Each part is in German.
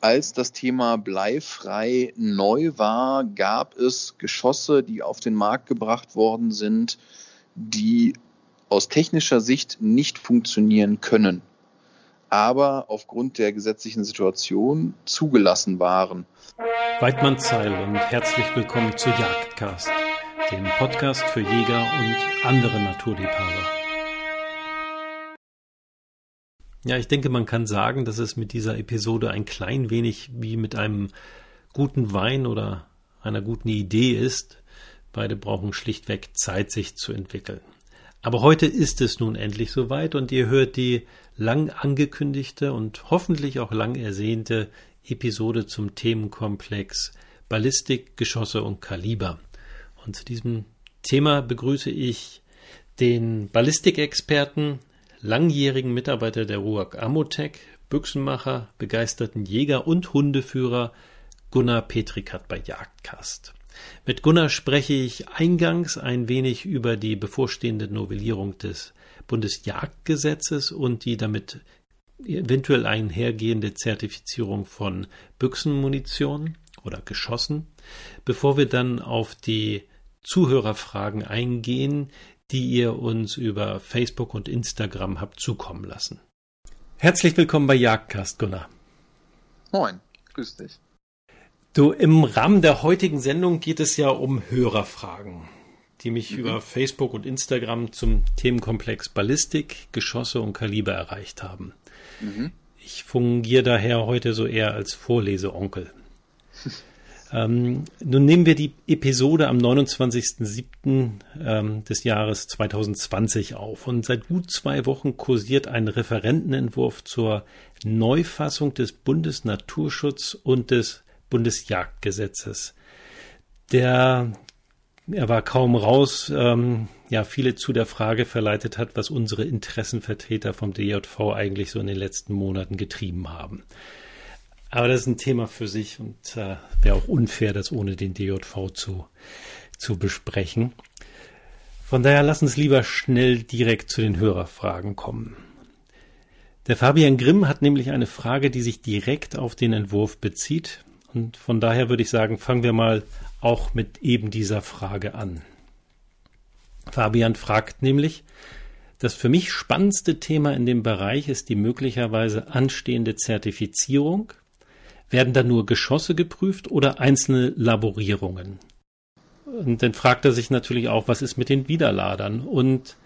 als das Thema bleifrei neu war, gab es Geschosse, die auf den Markt gebracht worden sind, die aus technischer Sicht nicht funktionieren können, aber aufgrund der gesetzlichen Situation zugelassen waren. Weidmann Zeil und herzlich willkommen zu Jagdcast, dem Podcast für Jäger und andere Naturliebhaber. Ja, ich denke, man kann sagen, dass es mit dieser Episode ein klein wenig wie mit einem guten Wein oder einer guten Idee ist. Beide brauchen schlichtweg Zeit, sich zu entwickeln. Aber heute ist es nun endlich soweit und ihr hört die lang angekündigte und hoffentlich auch lang ersehnte Episode zum Themenkomplex Ballistik, Geschosse und Kaliber. Und zu diesem Thema begrüße ich den Ballistikexperten langjährigen Mitarbeiter der RUAG Amotech, Büchsenmacher, begeisterten Jäger und Hundeführer Gunnar Petrikat bei Jagdcast. Mit Gunnar spreche ich eingangs ein wenig über die bevorstehende Novellierung des Bundesjagdgesetzes und die damit eventuell einhergehende Zertifizierung von Büchsenmunition oder Geschossen, bevor wir dann auf die Zuhörerfragen eingehen, die ihr uns über Facebook und Instagram habt zukommen lassen. Herzlich willkommen bei Jagdcast, Gunnar. Moin, grüß dich. Du, im Rahmen der heutigen Sendung geht es ja um Hörerfragen, die mich mhm. über Facebook und Instagram zum Themenkomplex Ballistik, Geschosse und Kaliber erreicht haben. Mhm. Ich fungiere daher heute so eher als Vorleseonkel. Ähm, nun nehmen wir die Episode am 29.07. Ähm, des Jahres 2020 auf und seit gut zwei Wochen kursiert ein Referentenentwurf zur Neufassung des Bundesnaturschutz und des Bundesjagdgesetzes. Der er war kaum raus, ähm, ja, viele zu der Frage verleitet hat, was unsere Interessenvertreter vom DJV eigentlich so in den letzten Monaten getrieben haben. Aber das ist ein Thema für sich und äh, wäre auch unfair, das ohne den DJV zu, zu besprechen. Von daher lass uns lieber schnell direkt zu den Hörerfragen kommen. Der Fabian Grimm hat nämlich eine Frage, die sich direkt auf den Entwurf bezieht. Und von daher würde ich sagen, fangen wir mal auch mit eben dieser Frage an. Fabian fragt nämlich, das für mich spannendste Thema in dem Bereich ist die möglicherweise anstehende Zertifizierung werden da nur Geschosse geprüft oder einzelne Laborierungen? Und dann fragt er sich natürlich auch, was ist mit den Widerladern? Und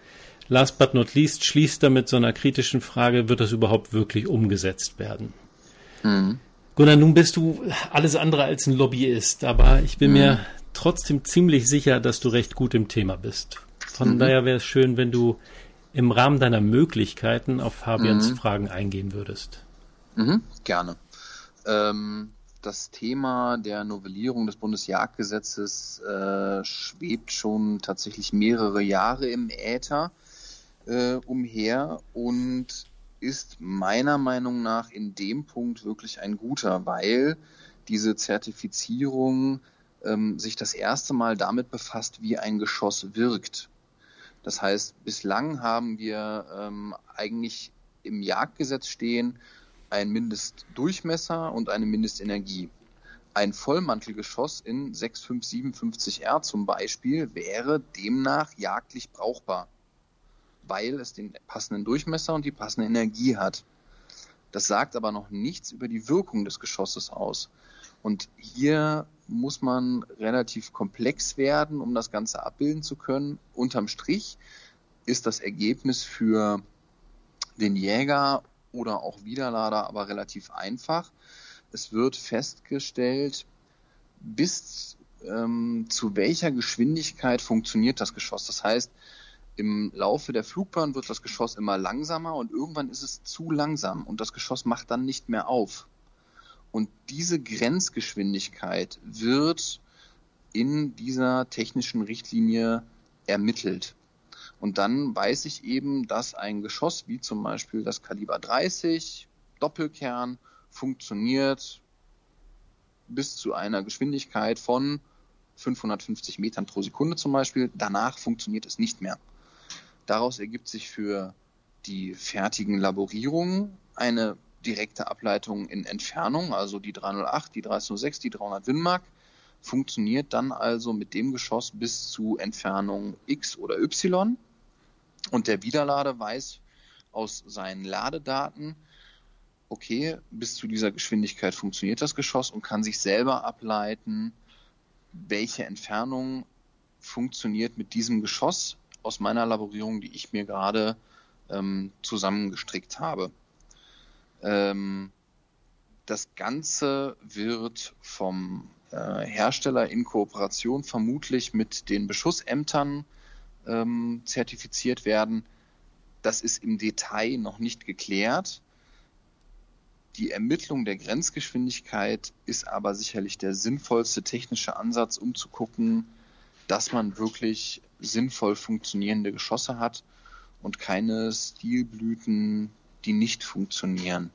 last but not least schließt er mit so einer kritischen Frage, wird das überhaupt wirklich umgesetzt werden? Mhm. Gunnar, nun bist du alles andere als ein Lobbyist, aber ich bin mhm. mir trotzdem ziemlich sicher, dass du recht gut im Thema bist. Von mhm. daher wäre es schön, wenn du im Rahmen deiner Möglichkeiten auf Fabians mhm. Fragen eingehen würdest. Mhm, gerne. Ähm, das Thema der Novellierung des Bundesjagdgesetzes äh, schwebt schon tatsächlich mehrere Jahre im Äther äh, umher und ist meiner Meinung nach in dem Punkt wirklich ein guter, weil diese Zertifizierung ähm, sich das erste Mal damit befasst, wie ein Geschoss wirkt. Das heißt, bislang haben wir ähm, eigentlich im Jagdgesetz stehen, ein Mindestdurchmesser und eine Mindestenergie. Ein Vollmantelgeschoss in 6557R zum Beispiel wäre demnach jagdlich brauchbar, weil es den passenden Durchmesser und die passende Energie hat. Das sagt aber noch nichts über die Wirkung des Geschosses aus. Und hier muss man relativ komplex werden, um das Ganze abbilden zu können. Unterm Strich ist das Ergebnis für den Jäger oder auch Widerlader, aber relativ einfach. Es wird festgestellt, bis ähm, zu welcher Geschwindigkeit funktioniert das Geschoss. Das heißt, im Laufe der Flugbahn wird das Geschoss immer langsamer und irgendwann ist es zu langsam und das Geschoss macht dann nicht mehr auf. Und diese Grenzgeschwindigkeit wird in dieser technischen Richtlinie ermittelt. Und dann weiß ich eben, dass ein Geschoss wie zum Beispiel das Kaliber 30 Doppelkern funktioniert bis zu einer Geschwindigkeit von 550 Metern pro Sekunde zum Beispiel. Danach funktioniert es nicht mehr. Daraus ergibt sich für die fertigen Laborierungen eine direkte Ableitung in Entfernung, also die 308, die 306, die 300 Winmark, funktioniert dann also mit dem Geschoss bis zu Entfernung X oder Y. Und der Widerlader weiß aus seinen Ladedaten, okay, bis zu dieser Geschwindigkeit funktioniert das Geschoss und kann sich selber ableiten, welche Entfernung funktioniert mit diesem Geschoss aus meiner Laborierung, die ich mir gerade ähm, zusammengestrickt habe. Ähm, das Ganze wird vom äh, Hersteller in Kooperation vermutlich mit den Beschussämtern ähm, zertifiziert werden. Das ist im Detail noch nicht geklärt. Die Ermittlung der Grenzgeschwindigkeit ist aber sicherlich der sinnvollste technische Ansatz, um zu gucken, dass man wirklich sinnvoll funktionierende Geschosse hat und keine Stilblüten, die nicht funktionieren.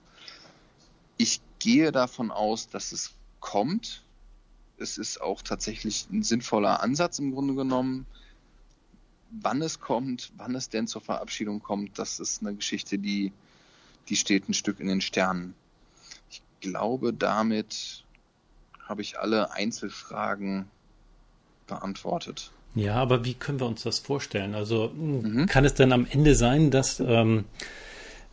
Ich gehe davon aus, dass es kommt. Es ist auch tatsächlich ein sinnvoller Ansatz im Grunde genommen. Wann es kommt, wann es denn zur Verabschiedung kommt, das ist eine Geschichte, die, die steht ein Stück in den Sternen. Ich glaube, damit habe ich alle Einzelfragen beantwortet. Ja, aber wie können wir uns das vorstellen? Also mhm. kann es dann am Ende sein, dass ähm,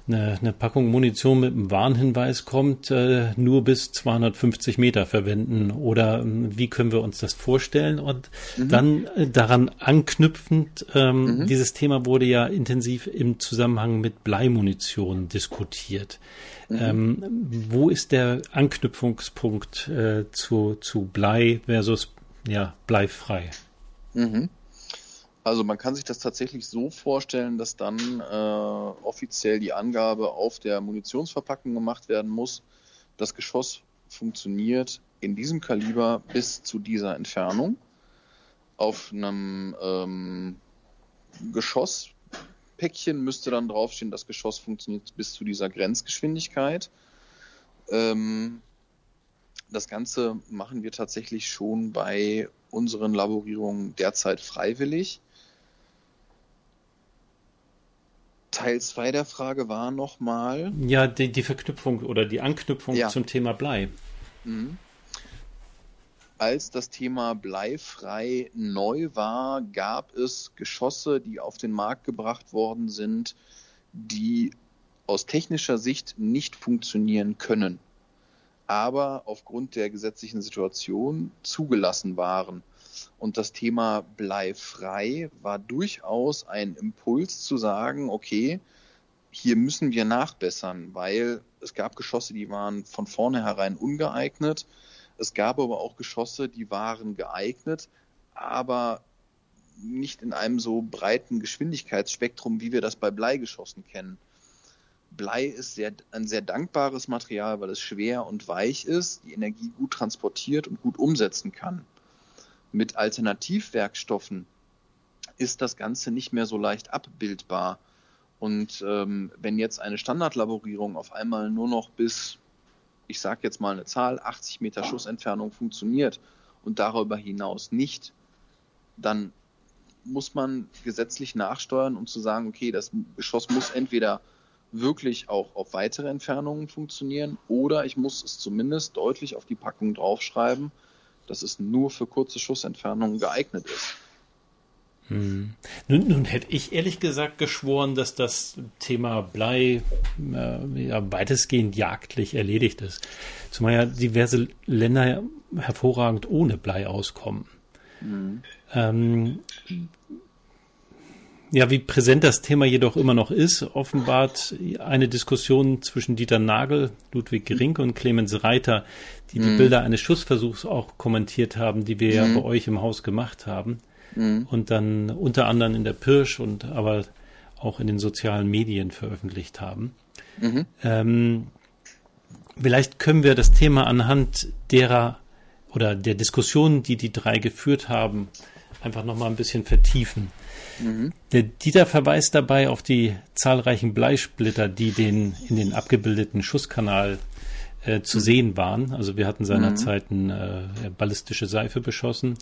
eine, eine Packung Munition mit einem Warnhinweis kommt, äh, nur bis 250 Meter verwenden? Oder äh, wie können wir uns das vorstellen? Und mhm. dann äh, daran anknüpfend, ähm, mhm. dieses Thema wurde ja intensiv im Zusammenhang mit Bleimunition diskutiert. Mhm. Ähm, wo ist der Anknüpfungspunkt äh, zu, zu Blei versus ja, bleifrei? Mhm. Also man kann sich das tatsächlich so vorstellen, dass dann äh, offiziell die Angabe auf der Munitionsverpackung gemacht werden muss, das Geschoss funktioniert in diesem Kaliber bis zu dieser Entfernung. Auf einem ähm, Geschosspäckchen müsste dann draufstehen, das Geschoss funktioniert bis zu dieser Grenzgeschwindigkeit. Ähm, das Ganze machen wir tatsächlich schon bei unseren Laborierungen derzeit freiwillig. Teil 2 der Frage war nochmal. Ja, die, die, Verknüpfung oder die Anknüpfung ja. zum Thema Blei. Mhm. Als das Thema bleifrei neu war, gab es Geschosse, die auf den Markt gebracht worden sind, die aus technischer Sicht nicht funktionieren können aber aufgrund der gesetzlichen Situation zugelassen waren. Und das Thema bleifrei war durchaus ein Impuls zu sagen, okay, hier müssen wir nachbessern, weil es gab Geschosse, die waren von vornherein ungeeignet. Es gab aber auch Geschosse, die waren geeignet, aber nicht in einem so breiten Geschwindigkeitsspektrum, wie wir das bei Bleigeschossen kennen. Blei ist sehr, ein sehr dankbares Material, weil es schwer und weich ist, die Energie gut transportiert und gut umsetzen kann. Mit Alternativwerkstoffen ist das Ganze nicht mehr so leicht abbildbar. Und ähm, wenn jetzt eine Standardlaborierung auf einmal nur noch bis, ich sage jetzt mal eine Zahl, 80 Meter Schussentfernung funktioniert und darüber hinaus nicht, dann muss man gesetzlich nachsteuern, um zu sagen, okay, das Geschoss muss entweder wirklich auch auf weitere Entfernungen funktionieren oder ich muss es zumindest deutlich auf die Packung draufschreiben, dass es nur für kurze Schussentfernungen geeignet ist. Hm. Nun, nun, hätte ich ehrlich gesagt geschworen, dass das Thema Blei äh, ja, weitestgehend jagdlich erledigt ist. Zumal ja diverse Länder hervorragend ohne Blei auskommen. Mhm. Ähm, ja, wie präsent das Thema jedoch immer noch ist, offenbart eine Diskussion zwischen Dieter Nagel, Ludwig Gerinke und Clemens Reiter, die die mhm. Bilder eines Schussversuchs auch kommentiert haben, die wir mhm. ja bei euch im Haus gemacht haben. Mhm. Und dann unter anderem in der Pirsch und aber auch in den sozialen Medien veröffentlicht haben. Mhm. Ähm, vielleicht können wir das Thema anhand derer oder der Diskussion, die die drei geführt haben, einfach nochmal ein bisschen vertiefen. Mhm. Der Dieter verweist dabei auf die zahlreichen Bleisplitter, die den, in den abgebildeten Schusskanal äh, zu mhm. sehen waren. Also wir hatten seinerzeit mhm. eine äh, ballistische Seife beschossen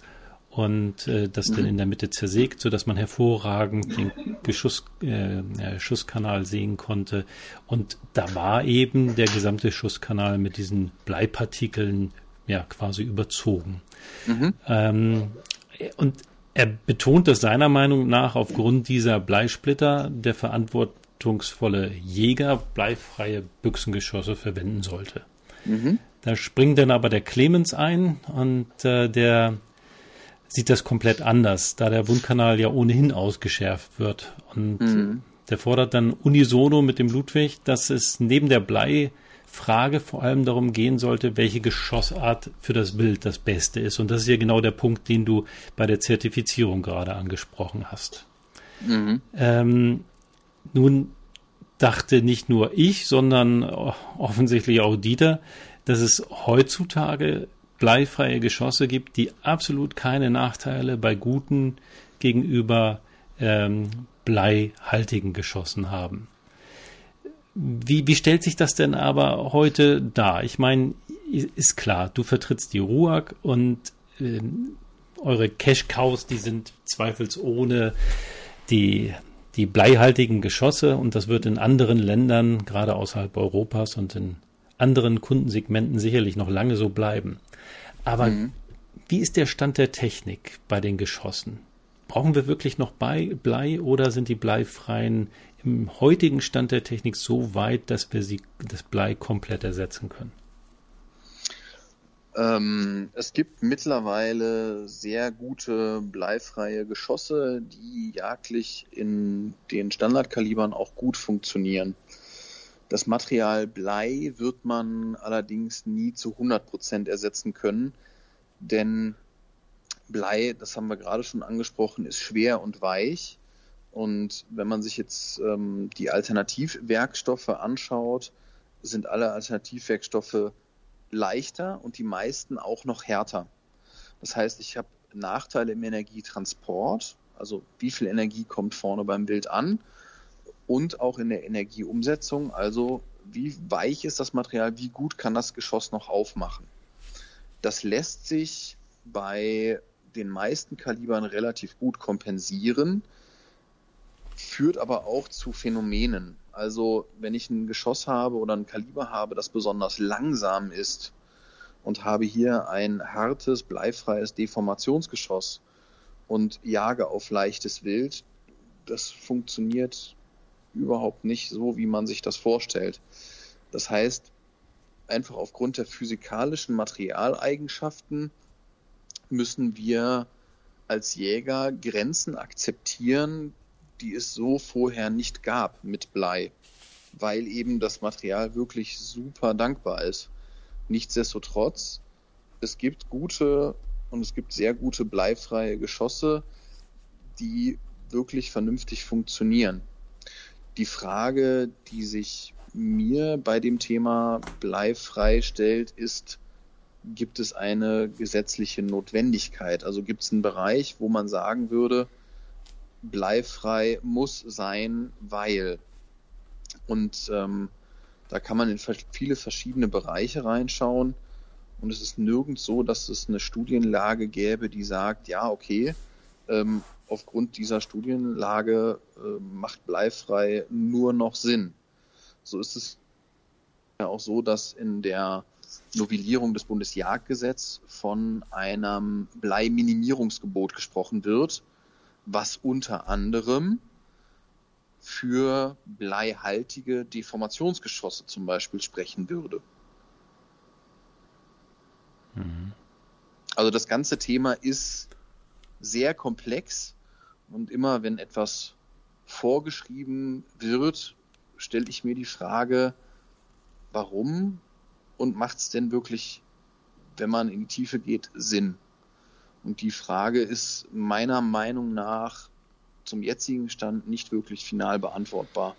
und äh, das mhm. dann in der Mitte zersägt, so dass man hervorragend den Geschuss, äh, Schusskanal sehen konnte. Und da war eben der gesamte Schusskanal mit diesen Bleipartikeln ja quasi überzogen. Mhm. Ähm, und er betont, dass seiner Meinung nach aufgrund dieser Bleisplitter der verantwortungsvolle Jäger bleifreie Büchsengeschosse verwenden sollte. Mhm. Da springt dann aber der Clemens ein und äh, der sieht das komplett anders, da der Wundkanal ja ohnehin ausgeschärft wird. Und mhm. der fordert dann unisono mit dem Ludwig, dass es neben der Bleifrage vor allem darum gehen sollte, welche Geschossart für das Bild das Beste ist. Und das ist ja genau der Punkt, den du bei der Zertifizierung gerade angesprochen hast. Mhm. Ähm, nun dachte nicht nur ich, sondern offensichtlich auch Dieter, dass es heutzutage bleifreie Geschosse gibt, die absolut keine Nachteile bei guten gegenüber ähm, bleihaltigen Geschossen haben. Wie, wie stellt sich das denn aber heute dar? Ich meine, ist klar, du vertrittst die RUAG und äh, eure Cash-Cows, die sind zweifelsohne die, die bleihaltigen Geschosse und das wird in anderen Ländern, gerade außerhalb Europas und in anderen Kundensegmenten sicherlich noch lange so bleiben. Aber mhm. wie ist der Stand der Technik bei den Geschossen? Brauchen wir wirklich noch Blei oder sind die bleifreien im heutigen Stand der Technik so weit, dass wir sie das Blei komplett ersetzen können? Ähm, es gibt mittlerweile sehr gute bleifreie Geschosse, die jagdlich in den Standardkalibern auch gut funktionieren. Das Material Blei wird man allerdings nie zu 100 Prozent ersetzen können, denn Blei, das haben wir gerade schon angesprochen, ist schwer und weich. Und wenn man sich jetzt ähm, die Alternativwerkstoffe anschaut, sind alle Alternativwerkstoffe leichter und die meisten auch noch härter. Das heißt, ich habe Nachteile im Energietransport, also wie viel Energie kommt vorne beim Bild an und auch in der Energieumsetzung. Also wie weich ist das Material, wie gut kann das Geschoss noch aufmachen. Das lässt sich bei den meisten Kalibern relativ gut kompensieren, führt aber auch zu Phänomenen. Also wenn ich ein Geschoss habe oder ein Kaliber habe, das besonders langsam ist und habe hier ein hartes, bleifreies Deformationsgeschoss und jage auf leichtes Wild, das funktioniert überhaupt nicht so, wie man sich das vorstellt. Das heißt, einfach aufgrund der physikalischen Materialeigenschaften müssen wir als Jäger Grenzen akzeptieren, die es so vorher nicht gab mit Blei, weil eben das Material wirklich super dankbar ist. Nichtsdestotrotz, es gibt gute und es gibt sehr gute bleifreie Geschosse, die wirklich vernünftig funktionieren. Die Frage, die sich mir bei dem Thema bleifrei stellt, ist, gibt es eine gesetzliche Notwendigkeit? Also gibt es einen Bereich, wo man sagen würde, bleifrei muss sein, weil. Und ähm, da kann man in viele verschiedene Bereiche reinschauen. Und es ist nirgends so, dass es eine Studienlage gäbe, die sagt, ja, okay, ähm, aufgrund dieser Studienlage äh, macht bleifrei nur noch Sinn. So ist es ja auch so, dass in der Novellierung des Bundesjagdgesetzes von einem Bleiminimierungsgebot gesprochen wird, was unter anderem für bleihaltige Deformationsgeschosse zum Beispiel sprechen würde. Mhm. Also das ganze Thema ist sehr komplex und immer wenn etwas vorgeschrieben wird, stelle ich mir die Frage, warum und macht es denn wirklich, wenn man in die Tiefe geht, Sinn? Und die Frage ist meiner Meinung nach zum jetzigen Stand nicht wirklich final beantwortbar.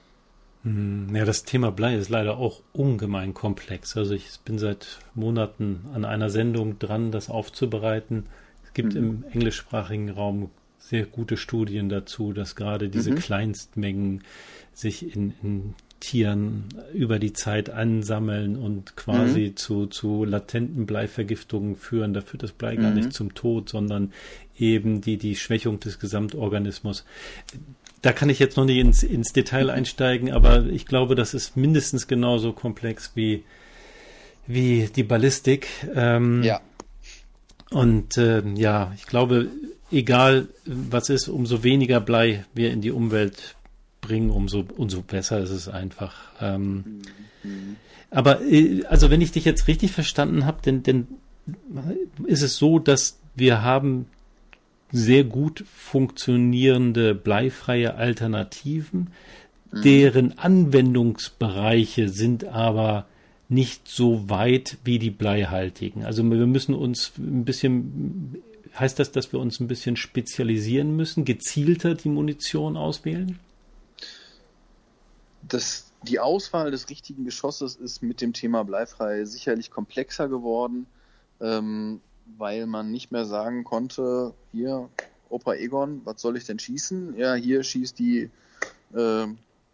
Hm, ja, das Thema Blei ist leider auch ungemein komplex. Also ich bin seit Monaten an einer Sendung dran, das aufzubereiten. Es gibt mhm. im englischsprachigen Raum sehr gute Studien dazu, dass gerade diese mhm. Kleinstmengen sich in, in Tieren über die Zeit ansammeln und quasi mhm. zu, zu latenten Bleivergiftungen führen. Da führt das Blei mhm. gar nicht zum Tod, sondern eben die, die Schwächung des Gesamtorganismus. Da kann ich jetzt noch nicht ins, ins Detail einsteigen, aber ich glaube, das ist mindestens genauso komplex wie, wie die Ballistik. Ähm, ja. Und äh, ja, ich glaube, egal was ist, umso weniger Blei wir in die Umwelt bringen, umso, umso besser ist es einfach. Ähm, mhm. Aber äh, also wenn ich dich jetzt richtig verstanden habe, denn, denn ist es so, dass wir haben sehr gut funktionierende bleifreie Alternativen, mhm. deren Anwendungsbereiche sind aber nicht so weit wie die bleihaltigen. Also wir müssen uns ein bisschen, heißt das, dass wir uns ein bisschen spezialisieren müssen, gezielter die Munition auswählen? Das, die Auswahl des richtigen Geschosses ist mit dem Thema bleifrei sicherlich komplexer geworden. Ähm, weil man nicht mehr sagen konnte, hier, Opa Egon, was soll ich denn schießen? Ja, hier schießt die äh,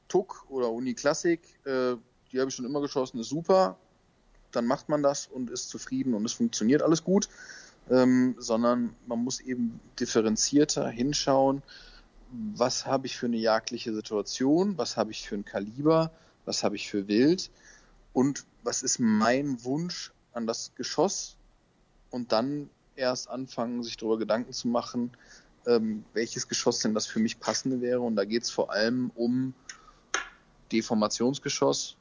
Tuck oder Uni Classic, äh, die habe ich schon immer geschossen, ist super. Dann macht man das und ist zufrieden und es funktioniert alles gut. Ähm, sondern man muss eben differenzierter hinschauen, was habe ich für eine jagdliche Situation, was habe ich für ein Kaliber, was habe ich für Wild und was ist mein Wunsch an das Geschoss, und dann erst anfangen, sich darüber Gedanken zu machen, ähm, welches Geschoss denn das für mich passende wäre. Und da geht es vor allem um Deformationsgeschoss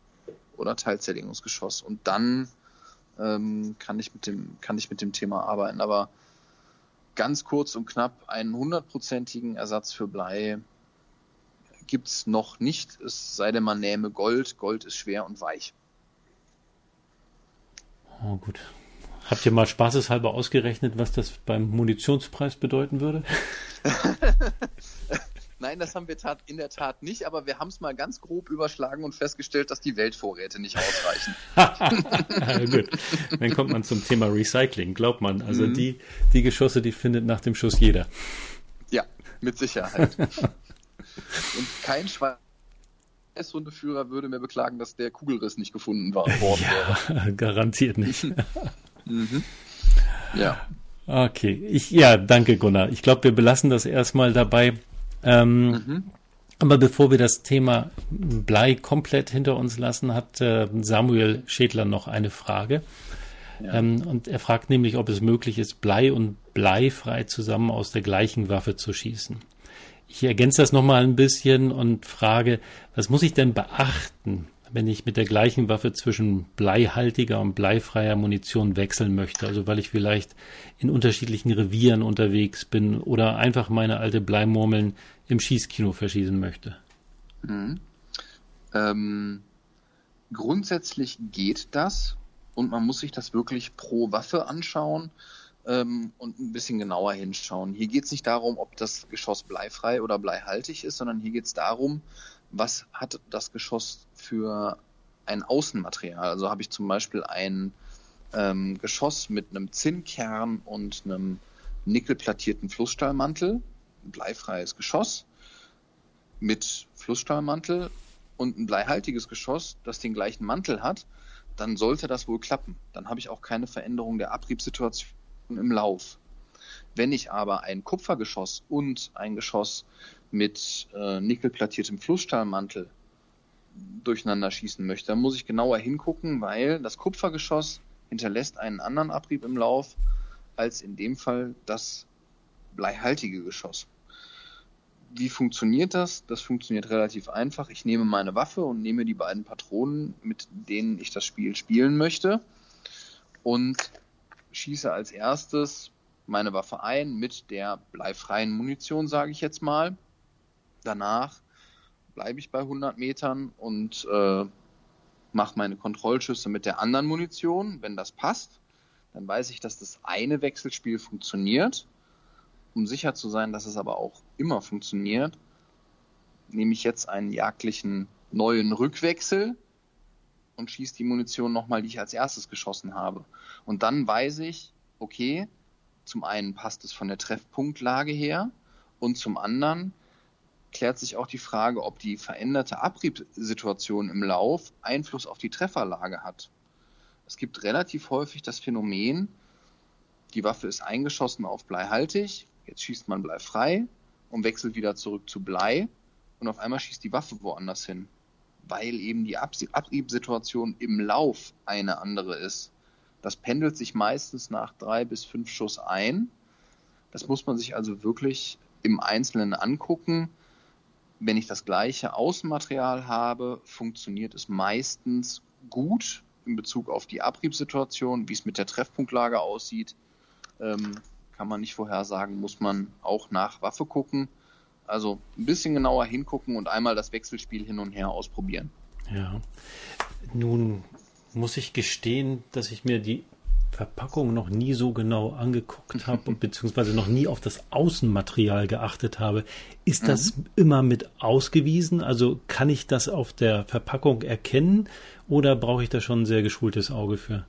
oder Teilzerlegungsgeschoss. Und dann ähm, kann ich mit dem kann ich mit dem Thema arbeiten. Aber ganz kurz und knapp einen hundertprozentigen Ersatz für Blei gibt es noch nicht. Es sei denn, man nähme Gold. Gold ist schwer und weich. Oh, gut. Habt ihr mal spaßeshalber ausgerechnet, was das beim Munitionspreis bedeuten würde? Nein, das haben wir in der Tat nicht, aber wir haben es mal ganz grob überschlagen und festgestellt, dass die Weltvorräte nicht ausreichen. ja, gut. Dann kommt man zum Thema Recycling, glaubt man. Also mhm. die, die Geschosse, die findet nach dem Schuss jeder. Ja, mit Sicherheit. und kein Schweißhundeführer würde mehr beklagen, dass der Kugelriss nicht gefunden war, worden ja, wäre. Garantiert nicht. Mhm. Ja. Okay, ich, ja, danke Gunnar. Ich glaube, wir belassen das erstmal dabei. Ähm, mhm. Aber bevor wir das Thema Blei komplett hinter uns lassen, hat äh, Samuel Schädler noch eine Frage. Ja. Ähm, und er fragt nämlich, ob es möglich ist, Blei und bleifrei zusammen aus der gleichen Waffe zu schießen. Ich ergänze das nochmal ein bisschen und frage, was muss ich denn beachten, wenn ich mit der gleichen Waffe zwischen bleihaltiger und bleifreier Munition wechseln möchte. Also weil ich vielleicht in unterschiedlichen Revieren unterwegs bin oder einfach meine alte Bleimurmeln im Schießkino verschießen möchte. Mhm. Ähm, grundsätzlich geht das und man muss sich das wirklich pro Waffe anschauen ähm, und ein bisschen genauer hinschauen. Hier geht es nicht darum, ob das Geschoss bleifrei oder bleihaltig ist, sondern hier geht es darum, was hat das Geschoss für ein Außenmaterial. Also habe ich zum Beispiel ein ähm, Geschoss mit einem Zinnkern und einem nickelplattierten Flussstahlmantel, ein bleifreies Geschoss mit Flussstahlmantel und ein bleihaltiges Geschoss, das den gleichen Mantel hat, dann sollte das wohl klappen. Dann habe ich auch keine Veränderung der Abriebssituation im Lauf. Wenn ich aber ein Kupfergeschoss und ein Geschoss mit äh, nickelplattiertem Flussstahlmantel durcheinander schießen möchte, dann muss ich genauer hingucken, weil das Kupfergeschoss hinterlässt einen anderen Abrieb im Lauf als in dem Fall das bleihaltige Geschoss. Wie funktioniert das? Das funktioniert relativ einfach. Ich nehme meine Waffe und nehme die beiden Patronen, mit denen ich das Spiel spielen möchte und schieße als erstes meine Waffe ein mit der bleifreien Munition, sage ich jetzt mal danach bleibe ich bei 100 Metern und äh, mache meine Kontrollschüsse mit der anderen Munition. Wenn das passt, dann weiß ich, dass das eine Wechselspiel funktioniert. Um sicher zu sein, dass es aber auch immer funktioniert, nehme ich jetzt einen jagdlichen neuen Rückwechsel und schieße die Munition nochmal, die ich als erstes geschossen habe. Und dann weiß ich, okay, zum einen passt es von der Treffpunktlage her und zum anderen klärt sich auch die Frage, ob die veränderte Abriebsituation im Lauf Einfluss auf die Trefferlage hat. Es gibt relativ häufig das Phänomen, die Waffe ist eingeschossen auf bleihaltig, jetzt schießt man Blei frei und wechselt wieder zurück zu Blei und auf einmal schießt die Waffe woanders hin, weil eben die Abriebsituation im Lauf eine andere ist. Das pendelt sich meistens nach drei bis fünf Schuss ein. Das muss man sich also wirklich im Einzelnen angucken. Wenn ich das gleiche Außenmaterial habe, funktioniert es meistens gut in Bezug auf die Abriebssituation, wie es mit der Treffpunktlage aussieht. Ähm, kann man nicht vorhersagen, muss man auch nach Waffe gucken. Also ein bisschen genauer hingucken und einmal das Wechselspiel hin und her ausprobieren. Ja. Nun muss ich gestehen, dass ich mir die Verpackung noch nie so genau angeguckt habe, beziehungsweise noch nie auf das Außenmaterial geachtet habe. Ist das mhm. immer mit ausgewiesen? Also kann ich das auf der Verpackung erkennen oder brauche ich da schon ein sehr geschultes Auge für?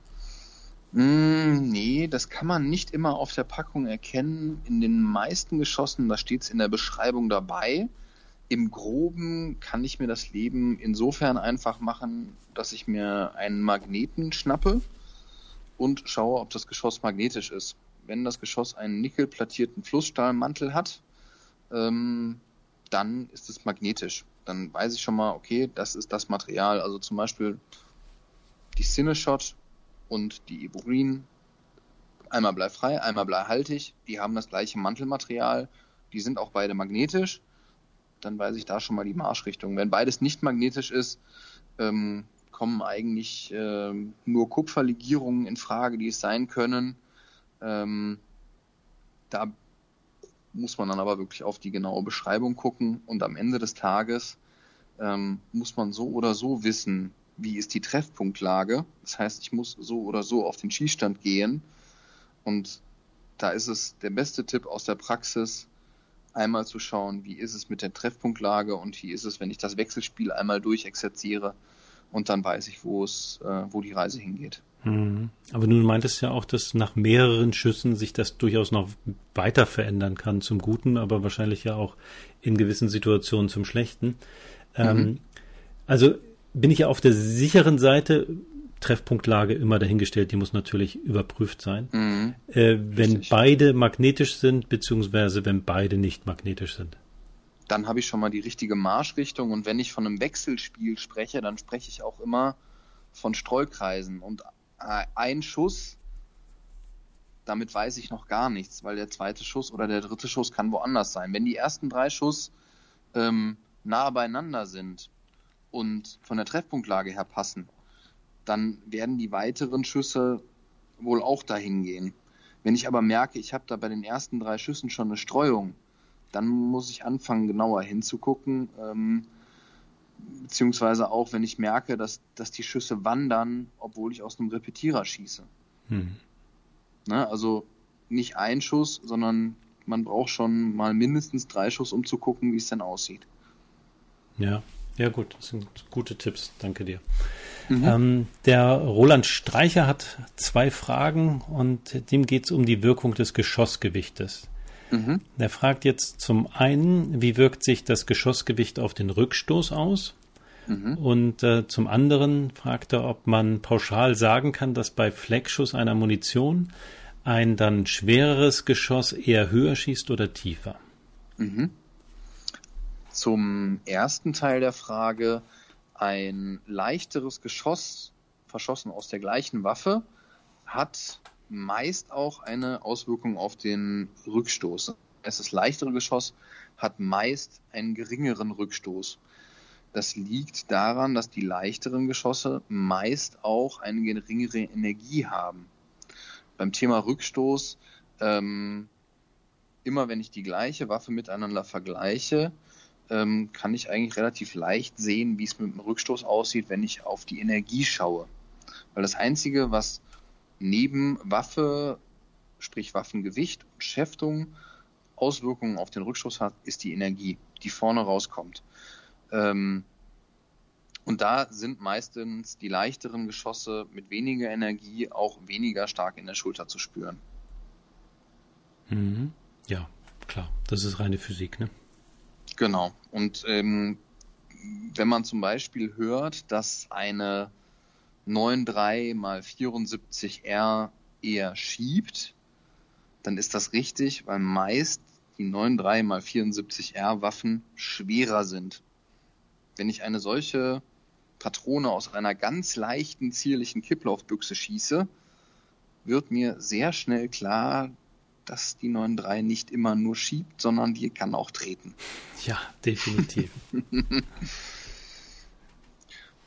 Mm, nee, das kann man nicht immer auf der Packung erkennen. In den meisten Geschossen, da steht es in der Beschreibung dabei. Im Groben kann ich mir das Leben insofern einfach machen, dass ich mir einen Magneten schnappe und schaue, ob das Geschoss magnetisch ist. Wenn das Geschoss einen nickelplattierten Flussstahlmantel hat, ähm, dann ist es magnetisch. Dann weiß ich schon mal, okay, das ist das Material. Also zum Beispiel die Cineshot und die Green. Einmal bleifrei, einmal bleihaltig. Die haben das gleiche Mantelmaterial. Die sind auch beide magnetisch. Dann weiß ich da schon mal die Marschrichtung. Wenn beides nicht magnetisch ist, ähm, kommen eigentlich äh, nur Kupferlegierungen in Frage, die es sein können. Ähm, da muss man dann aber wirklich auf die genaue Beschreibung gucken und am Ende des Tages ähm, muss man so oder so wissen, wie ist die Treffpunktlage. Das heißt, ich muss so oder so auf den Schießstand gehen und da ist es der beste Tipp aus der Praxis, einmal zu schauen, wie ist es mit der Treffpunktlage und wie ist es, wenn ich das Wechselspiel einmal durchexerziere und dann weiß ich, wo es, äh, wo die Reise hingeht. Hm. Aber du meintest ja auch, dass nach mehreren Schüssen sich das durchaus noch weiter verändern kann zum Guten, aber wahrscheinlich ja auch in gewissen Situationen zum Schlechten. Ähm, mhm. also bin ich ja auf der sicheren Seite, Treffpunktlage immer dahingestellt, die muss natürlich überprüft sein. Mhm. Äh, wenn Richtig. beide magnetisch sind, beziehungsweise wenn beide nicht magnetisch sind dann habe ich schon mal die richtige Marschrichtung. Und wenn ich von einem Wechselspiel spreche, dann spreche ich auch immer von Streukreisen. Und äh, ein Schuss, damit weiß ich noch gar nichts, weil der zweite Schuss oder der dritte Schuss kann woanders sein. Wenn die ersten drei Schuss ähm, nah beieinander sind und von der Treffpunktlage her passen, dann werden die weiteren Schüsse wohl auch dahin gehen. Wenn ich aber merke, ich habe da bei den ersten drei Schüssen schon eine Streuung, dann muss ich anfangen, genauer hinzugucken. Ähm, beziehungsweise auch, wenn ich merke, dass, dass die Schüsse wandern, obwohl ich aus einem Repetierer schieße. Hm. Ne, also nicht ein Schuss, sondern man braucht schon mal mindestens drei Schuss, um zu gucken, wie es denn aussieht. Ja, ja gut, das sind gute Tipps, danke dir. Mhm. Ähm, der Roland Streicher hat zwei Fragen und dem geht es um die Wirkung des Geschossgewichtes. Mhm. Er fragt jetzt zum einen, wie wirkt sich das Geschossgewicht auf den Rückstoß aus? Mhm. Und äh, zum anderen fragt er, ob man pauschal sagen kann, dass bei Fleckschuss einer Munition ein dann schwereres Geschoss eher höher schießt oder tiefer. Mhm. Zum ersten Teil der Frage, ein leichteres Geschoss, verschossen aus der gleichen Waffe, hat meist auch eine Auswirkung auf den Rückstoß. Das leichtere Geschoss hat meist einen geringeren Rückstoß. Das liegt daran, dass die leichteren Geschosse meist auch eine geringere Energie haben. Beim Thema Rückstoß, ähm, immer wenn ich die gleiche Waffe miteinander vergleiche, ähm, kann ich eigentlich relativ leicht sehen, wie es mit dem Rückstoß aussieht, wenn ich auf die Energie schaue. Weil das Einzige, was neben Waffe, sprich Waffengewicht und Schäftung Auswirkungen auf den Rückstoß hat, ist die Energie, die vorne rauskommt. Ähm, und da sind meistens die leichteren Geschosse mit weniger Energie auch weniger stark in der Schulter zu spüren. Mhm. Ja, klar. Das ist reine Physik, ne? Genau. Und ähm, wenn man zum Beispiel hört, dass eine 9.3 mal 74R eher schiebt, dann ist das richtig, weil meist die 9.3 mal 74R Waffen schwerer sind. Wenn ich eine solche Patrone aus einer ganz leichten, zierlichen Kipplaufbüchse schieße, wird mir sehr schnell klar, dass die 9.3 nicht immer nur schiebt, sondern die kann auch treten. Ja, definitiv.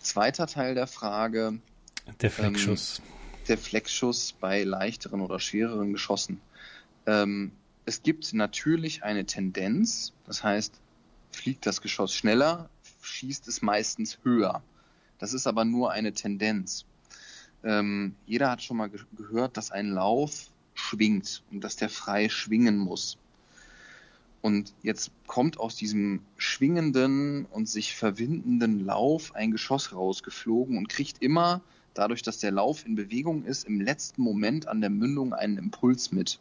Zweiter Teil der Frage. Der Fleckschuss. Ähm, der Fleckschuss bei leichteren oder schwereren Geschossen. Ähm, es gibt natürlich eine Tendenz, das heißt, fliegt das Geschoss schneller, schießt es meistens höher. Das ist aber nur eine Tendenz. Ähm, jeder hat schon mal ge gehört, dass ein Lauf schwingt und dass der frei schwingen muss. Und jetzt kommt aus diesem schwingenden und sich verwindenden Lauf ein Geschoss rausgeflogen und kriegt immer, dadurch, dass der Lauf in Bewegung ist, im letzten Moment an der Mündung einen Impuls mit.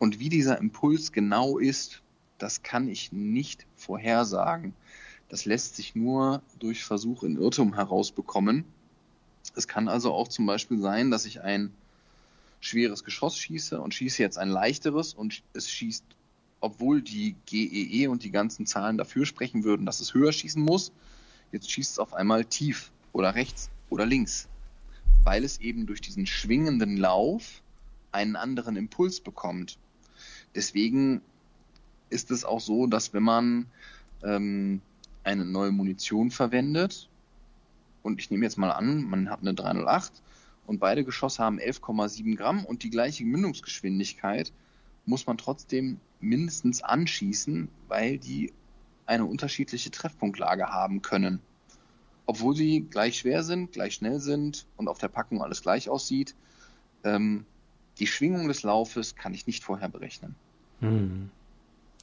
Und wie dieser Impuls genau ist, das kann ich nicht vorhersagen. Das lässt sich nur durch Versuch in Irrtum herausbekommen. Es kann also auch zum Beispiel sein, dass ich ein schweres Geschoss schieße und schieße jetzt ein leichteres und es schießt, obwohl die GEE e und die ganzen Zahlen dafür sprechen würden, dass es höher schießen muss, jetzt schießt es auf einmal tief oder rechts oder links, weil es eben durch diesen schwingenden Lauf einen anderen Impuls bekommt. Deswegen ist es auch so, dass wenn man ähm, eine neue Munition verwendet, und ich nehme jetzt mal an, man hat eine 308 und beide Geschosse haben 11,7 Gramm und die gleiche Mündungsgeschwindigkeit, muss man trotzdem mindestens anschießen, weil die eine unterschiedliche Treffpunktlage haben können. Obwohl sie gleich schwer sind, gleich schnell sind und auf der Packung alles gleich aussieht, ähm, die Schwingung des Laufes kann ich nicht vorher berechnen. Hm.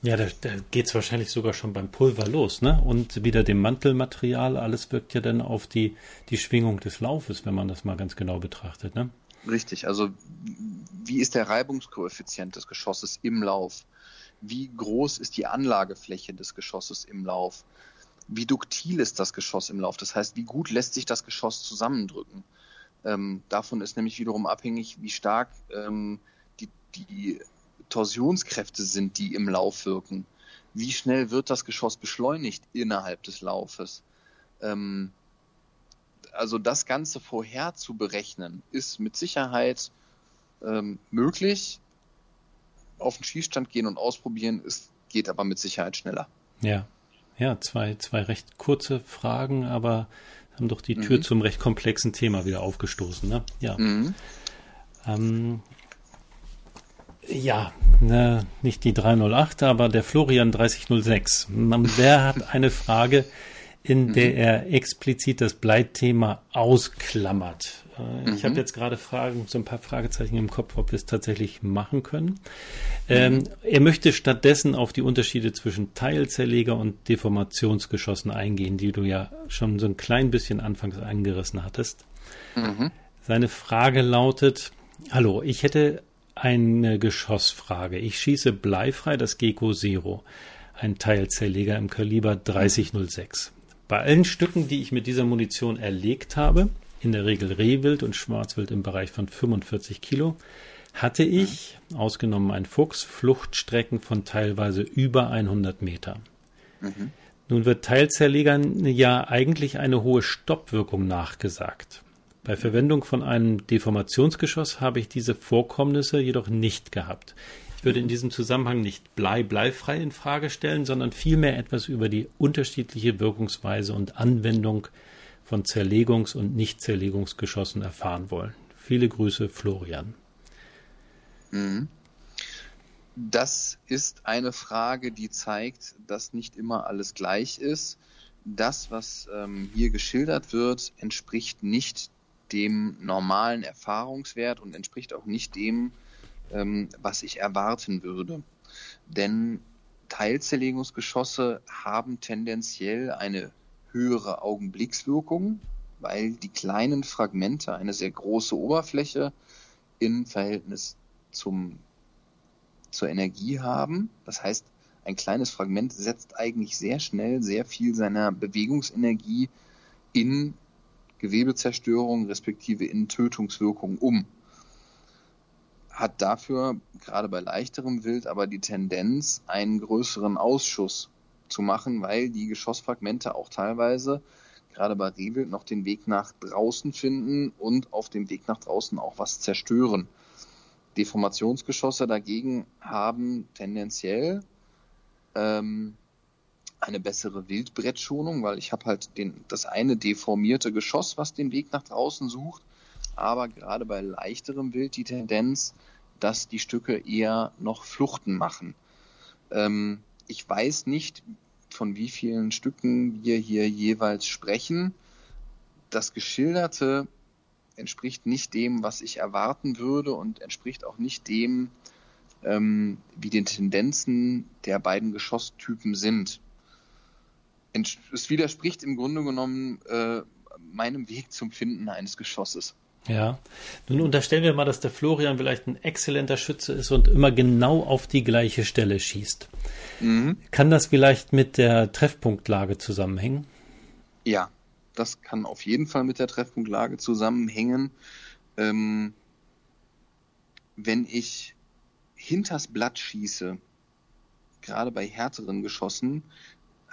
Ja, da, da geht es wahrscheinlich sogar schon beim Pulver los, ne? Und wieder dem Mantelmaterial, alles wirkt ja dann auf die, die Schwingung des Laufes, wenn man das mal ganz genau betrachtet, ne? Richtig, also wie ist der Reibungskoeffizient des Geschosses im Lauf? Wie groß ist die Anlagefläche des Geschosses im Lauf? Wie duktil ist das Geschoss im Lauf? Das heißt, wie gut lässt sich das Geschoss zusammendrücken? Ähm, davon ist nämlich wiederum abhängig, wie stark ähm, die, die Torsionskräfte sind, die im Lauf wirken. Wie schnell wird das Geschoss beschleunigt innerhalb des Laufes? Ähm, also das Ganze vorher zu berechnen, ist mit Sicherheit ähm, möglich. Auf den Schießstand gehen und ausprobieren, ist, geht aber mit Sicherheit schneller. Ja, ja, zwei, zwei recht kurze Fragen, aber haben doch die Tür mhm. zum recht komplexen Thema wieder aufgestoßen. Ne? Ja. Mhm. Ähm, ja, ne, nicht die 308, aber der Florian 3006. Der hat eine Frage, in der mhm. er explizit das Bleithema ausklammert. Äh, ich mhm. habe jetzt gerade Fragen, so ein paar Fragezeichen im Kopf, ob wir es tatsächlich machen können. Ähm, mhm. er möchte stattdessen auf die Unterschiede zwischen Teilzerleger und Deformationsgeschossen eingehen, die du ja schon so ein klein bisschen anfangs angerissen hattest. Mhm. Seine Frage lautet, Hallo, ich hätte eine Geschossfrage. Ich schieße bleifrei das Gecko Zero, ein Teilzerleger im Kaliber 3006. Bei allen Stücken, die ich mit dieser Munition erlegt habe, in der Regel Rehwild und Schwarzwild im Bereich von 45 Kilo, hatte ich, ausgenommen ein Fuchs, Fluchtstrecken von teilweise über 100 Meter. Mhm. Nun wird Teilzerlegern ja eigentlich eine hohe Stoppwirkung nachgesagt. Bei Verwendung von einem Deformationsgeschoss habe ich diese Vorkommnisse jedoch nicht gehabt. Ich würde in diesem Zusammenhang nicht blei bleifrei in Frage stellen, sondern vielmehr etwas über die unterschiedliche Wirkungsweise und Anwendung von Zerlegungs- und Nicht-Zerlegungsgeschossen erfahren wollen. Viele Grüße, Florian. Mhm. Das ist eine Frage, die zeigt, dass nicht immer alles gleich ist. Das, was ähm, hier geschildert wird, entspricht nicht dem normalen Erfahrungswert und entspricht auch nicht dem, ähm, was ich erwarten würde. Denn Teilzerlegungsgeschosse haben tendenziell eine höhere Augenblickswirkung, weil die kleinen Fragmente eine sehr große Oberfläche im Verhältnis zum, zur Energie haben. Das heißt, ein kleines Fragment setzt eigentlich sehr schnell sehr viel seiner Bewegungsenergie in Gewebezerstörung respektive in Tötungswirkung um. Hat dafür gerade bei leichterem Wild aber die Tendenz, einen größeren Ausschuss zu machen, weil die Geschossfragmente auch teilweise gerade bei Rehwild noch den Weg nach draußen finden und auf dem Weg nach draußen auch was zerstören. Deformationsgeschosse dagegen haben tendenziell ähm, eine bessere Wildbrettschonung, weil ich habe halt den, das eine deformierte Geschoss, was den Weg nach draußen sucht, aber gerade bei leichterem Wild die Tendenz, dass die Stücke eher noch Fluchten machen. Ähm, ich weiß nicht, von wie vielen Stücken wir hier jeweils sprechen. Das Geschilderte entspricht nicht dem, was ich erwarten würde und entspricht auch nicht dem, ähm, wie die Tendenzen der beiden Geschosstypen sind. Es widerspricht im Grunde genommen äh, meinem Weg zum Finden eines Geschosses. Ja, nun unterstellen wir mal, dass der Florian vielleicht ein exzellenter Schütze ist und immer genau auf die gleiche Stelle schießt. Mhm. Kann das vielleicht mit der Treffpunktlage zusammenhängen? Ja, das kann auf jeden Fall mit der Treffpunktlage zusammenhängen. Ähm, wenn ich hinters Blatt schieße, gerade bei härteren Geschossen,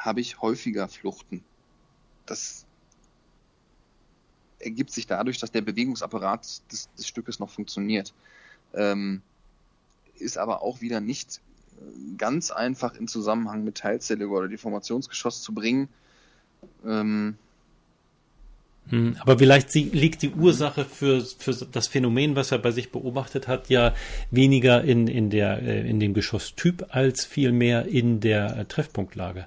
habe ich häufiger Fluchten. Das ergibt sich dadurch, dass der Bewegungsapparat des, des Stückes noch funktioniert. Ähm, ist aber auch wieder nicht äh, ganz einfach in Zusammenhang mit Teilzelle oder Deformationsgeschoss zu bringen. Ähm, hm, aber vielleicht liegt die Ursache für, für das Phänomen, was er bei sich beobachtet hat, ja weniger in, in, der, äh, in dem Geschosstyp als vielmehr in der äh, Treffpunktlage.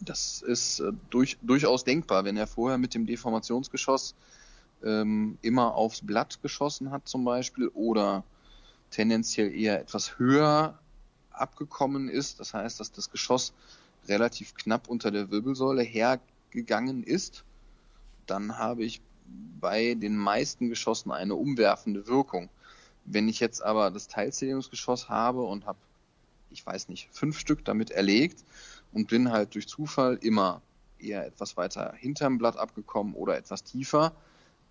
Das ist äh, durch, durchaus denkbar, wenn er vorher mit dem Deformationsgeschoss ähm, immer aufs Blatt geschossen hat zum Beispiel oder tendenziell eher etwas höher abgekommen ist. Das heißt, dass das Geschoss relativ knapp unter der Wirbelsäule hergegangen ist. Dann habe ich bei den meisten Geschossen eine umwerfende Wirkung. Wenn ich jetzt aber das Teilzählungsgeschoss habe und habe, ich weiß nicht, fünf Stück damit erlegt und bin halt durch Zufall immer eher etwas weiter hinterm Blatt abgekommen oder etwas tiefer,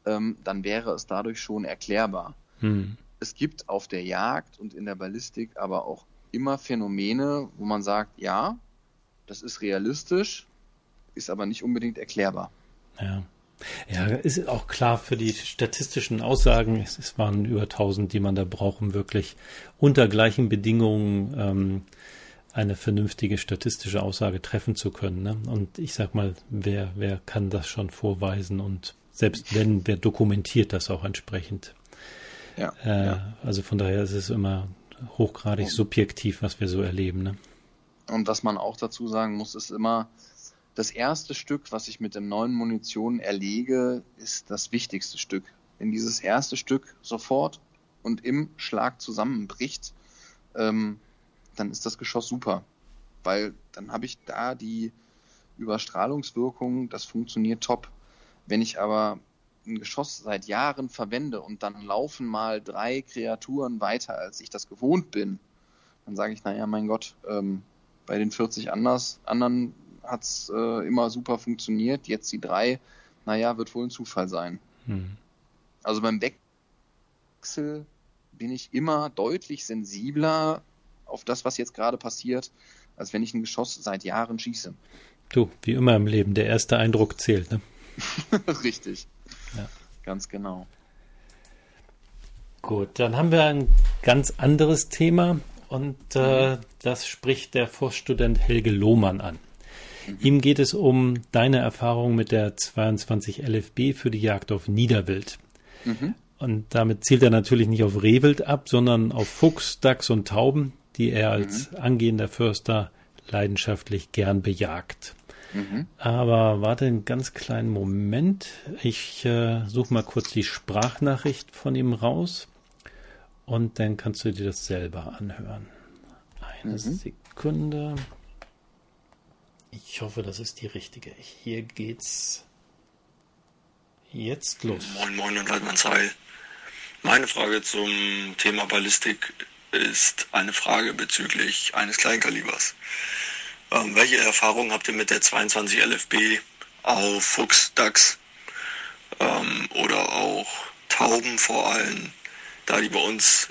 ähm, dann wäre es dadurch schon erklärbar. Hm. Es gibt auf der Jagd und in der Ballistik aber auch immer Phänomene, wo man sagt, ja, das ist realistisch, ist aber nicht unbedingt erklärbar. Ja. Ja, ist auch klar für die statistischen Aussagen. Es, waren über 1000, die man da braucht, um wirklich unter gleichen Bedingungen ähm, eine vernünftige statistische Aussage treffen zu können. Ne? Und ich sag mal, wer, wer kann das schon vorweisen und selbst wenn, wer dokumentiert das auch entsprechend? Ja, äh, ja. Also von daher ist es immer hochgradig und, subjektiv, was wir so erleben. Ne? Und was man auch dazu sagen muss, ist immer, das erste Stück, was ich mit der neuen Munition erlege, ist das wichtigste Stück. Wenn dieses erste Stück sofort und im Schlag zusammenbricht, ähm, dann ist das Geschoss super. Weil dann habe ich da die Überstrahlungswirkung, das funktioniert top. Wenn ich aber ein Geschoss seit Jahren verwende und dann laufen mal drei Kreaturen weiter, als ich das gewohnt bin, dann sage ich, naja, mein Gott, ähm, bei den 40 anders, anderen hat's äh, immer super funktioniert, jetzt die drei, naja, wird wohl ein Zufall sein. Hm. Also beim Wechsel bin ich immer deutlich sensibler auf das, was jetzt gerade passiert, als wenn ich ein Geschoss seit Jahren schieße. Du, wie immer im Leben, der erste Eindruck zählt, ne? Richtig. Ja. Ganz genau. Gut, dann haben wir ein ganz anderes Thema und äh, das spricht der Forststudent Helge Lohmann an. Mhm. Ihm geht es um deine Erfahrung mit der 22 LFB für die Jagd auf Niederwild. Mhm. Und damit zielt er natürlich nicht auf Rehwild ab, sondern auf Fuchs, Dachs und Tauben, die er als mhm. angehender Förster leidenschaftlich gern bejagt. Mhm. Aber warte einen ganz kleinen Moment. Ich äh, suche mal kurz die Sprachnachricht von ihm raus und dann kannst du dir das selber anhören. Eine mhm. Sekunde. Ich hoffe, das ist die richtige. Hier geht's jetzt los. Moin Moin und Waldmannsheil. Meine Frage zum Thema Ballistik ist eine Frage bezüglich eines Kleinkalibers. Ähm, welche Erfahrungen habt ihr mit der 22 LFB auf Fuchs, Dachs ähm, oder auch Tauben vor allem, da die bei uns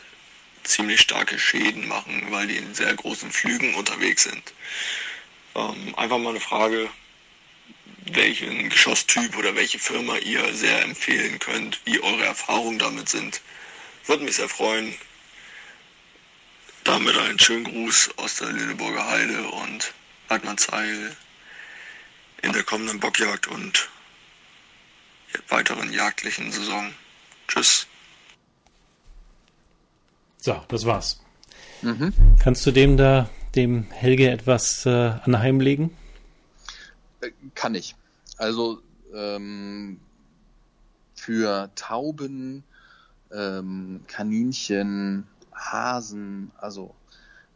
ziemlich starke Schäden machen, weil die in sehr großen Flügen unterwegs sind. Ähm, einfach mal eine Frage, welchen Geschosstyp oder welche Firma ihr sehr empfehlen könnt, wie eure Erfahrungen damit sind. Würde mich sehr freuen. Damit einen schönen Gruß aus der Lüneburger Heide und Hartmannsheil in der kommenden Bockjagd und weiteren jagdlichen Saison. Tschüss. So, das war's. Mhm. Kannst du dem da, dem Helge etwas äh, anheimlegen? Äh, kann ich. Also ähm, für Tauben, ähm, Kaninchen, Hasen, also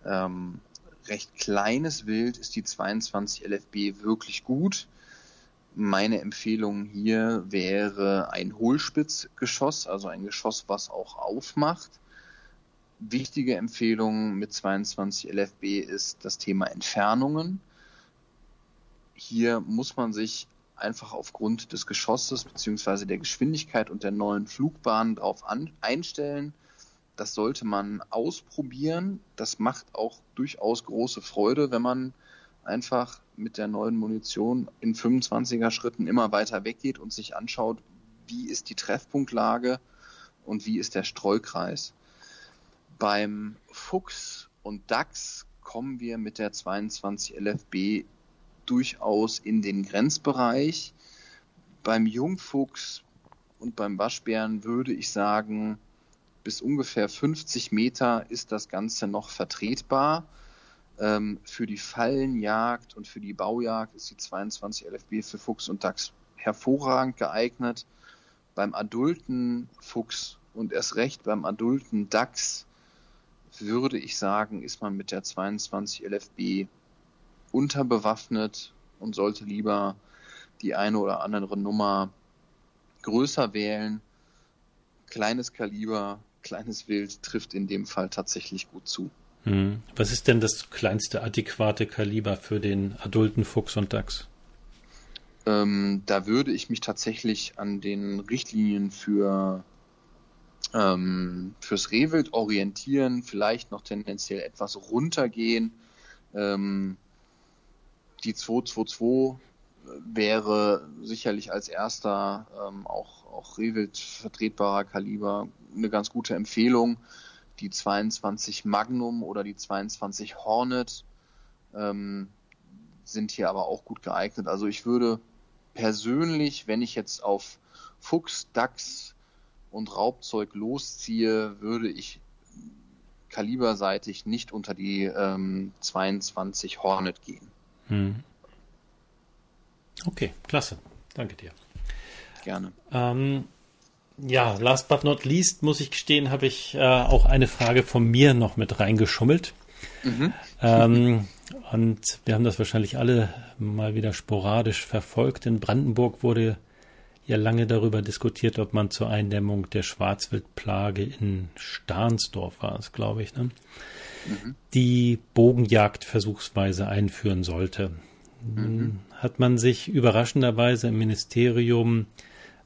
ähm, recht kleines Wild ist die 22 LFB wirklich gut. Meine Empfehlung hier wäre ein Hohlspitzgeschoss, also ein Geschoss, was auch aufmacht wichtige Empfehlung mit 22 LFB ist das Thema Entfernungen. Hier muss man sich einfach aufgrund des Geschosses beziehungsweise der Geschwindigkeit und der neuen Flugbahn darauf einstellen. Das sollte man ausprobieren. Das macht auch durchaus große Freude, wenn man einfach mit der neuen Munition in 25er Schritten immer weiter weggeht und sich anschaut, wie ist die Treffpunktlage und wie ist der Streukreis. Beim Fuchs und Dachs kommen wir mit der 22 LFB durchaus in den Grenzbereich. Beim Jungfuchs und beim Waschbären würde ich sagen, bis ungefähr 50 Meter ist das Ganze noch vertretbar. Ähm, für die Fallenjagd und für die Baujagd ist die 22 LFB für Fuchs und Dachs hervorragend geeignet. Beim adulten Fuchs und erst recht beim adulten Dachs würde ich sagen, ist man mit der 22 LFB unterbewaffnet und sollte lieber die eine oder andere Nummer größer wählen. Kleines Kaliber, kleines Wild trifft in dem Fall tatsächlich gut zu. Hm. Was ist denn das kleinste adäquate Kaliber für den adulten Fuchs und Dachs? Ähm, da würde ich mich tatsächlich an den Richtlinien für ähm, fürs Rehwild orientieren, vielleicht noch tendenziell etwas runtergehen. Ähm, die 222 wäre sicherlich als erster ähm, auch, auch Rehwild vertretbarer Kaliber eine ganz gute Empfehlung. Die 22 Magnum oder die 22 Hornet ähm, sind hier aber auch gut geeignet. Also ich würde persönlich, wenn ich jetzt auf Fuchs, Dachs, und Raubzeug losziehe, würde ich kaliberseitig nicht unter die ähm, 22 Hornet gehen. Hm. Okay, klasse. Danke dir. Gerne. Ähm, ja, last but not least, muss ich gestehen, habe ich äh, auch eine Frage von mir noch mit reingeschummelt. Mhm. Ähm, und wir haben das wahrscheinlich alle mal wieder sporadisch verfolgt. In Brandenburg wurde ja lange darüber diskutiert, ob man zur Eindämmung der Schwarzwildplage in Starnsdorf war es, glaube ich, ne? mhm. die Bogenjagd versuchsweise einführen sollte. Mhm. Hat man sich überraschenderweise im Ministerium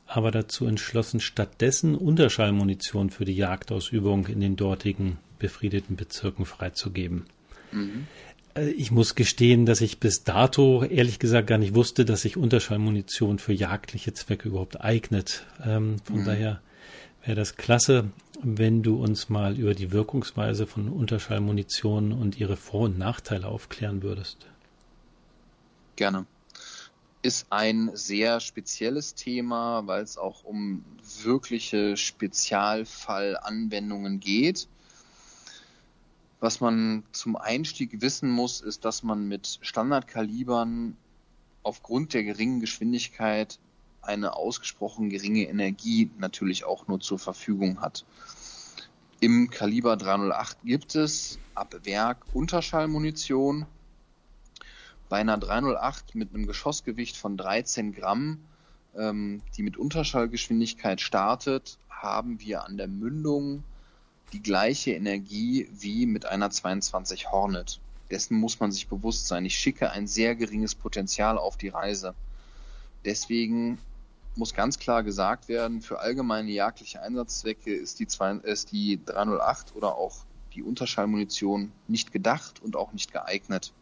aber dazu entschlossen, stattdessen Unterschallmunition für die Jagdausübung in den dortigen befriedeten Bezirken freizugeben. Mhm. Äh, ich muss gestehen, dass ich bis dato ehrlich gesagt gar nicht wusste, dass sich Unterschallmunition für jagdliche Zwecke überhaupt eignet. Ähm, von mhm. daher wäre das klasse, wenn du uns mal über die Wirkungsweise von Unterschallmunition und ihre Vor- und Nachteile aufklären würdest. Gerne. Ist ein sehr spezielles Thema, weil es auch um wirkliche Spezialfallanwendungen geht. Was man zum Einstieg wissen muss, ist, dass man mit Standardkalibern aufgrund der geringen Geschwindigkeit eine ausgesprochen geringe Energie natürlich auch nur zur Verfügung hat. Im Kaliber 308 gibt es ab Werk Unterschallmunition. Bei einer 308 mit einem Geschossgewicht von 13 Gramm, ähm, die mit Unterschallgeschwindigkeit startet, haben wir an der Mündung die gleiche Energie wie mit einer 22 Hornet. Dessen muss man sich bewusst sein. Ich schicke ein sehr geringes Potenzial auf die Reise. Deswegen muss ganz klar gesagt werden, für allgemeine jagdliche Einsatzzwecke ist die, zwei, ist die 308 oder auch die Unterschallmunition nicht gedacht und auch nicht geeignet.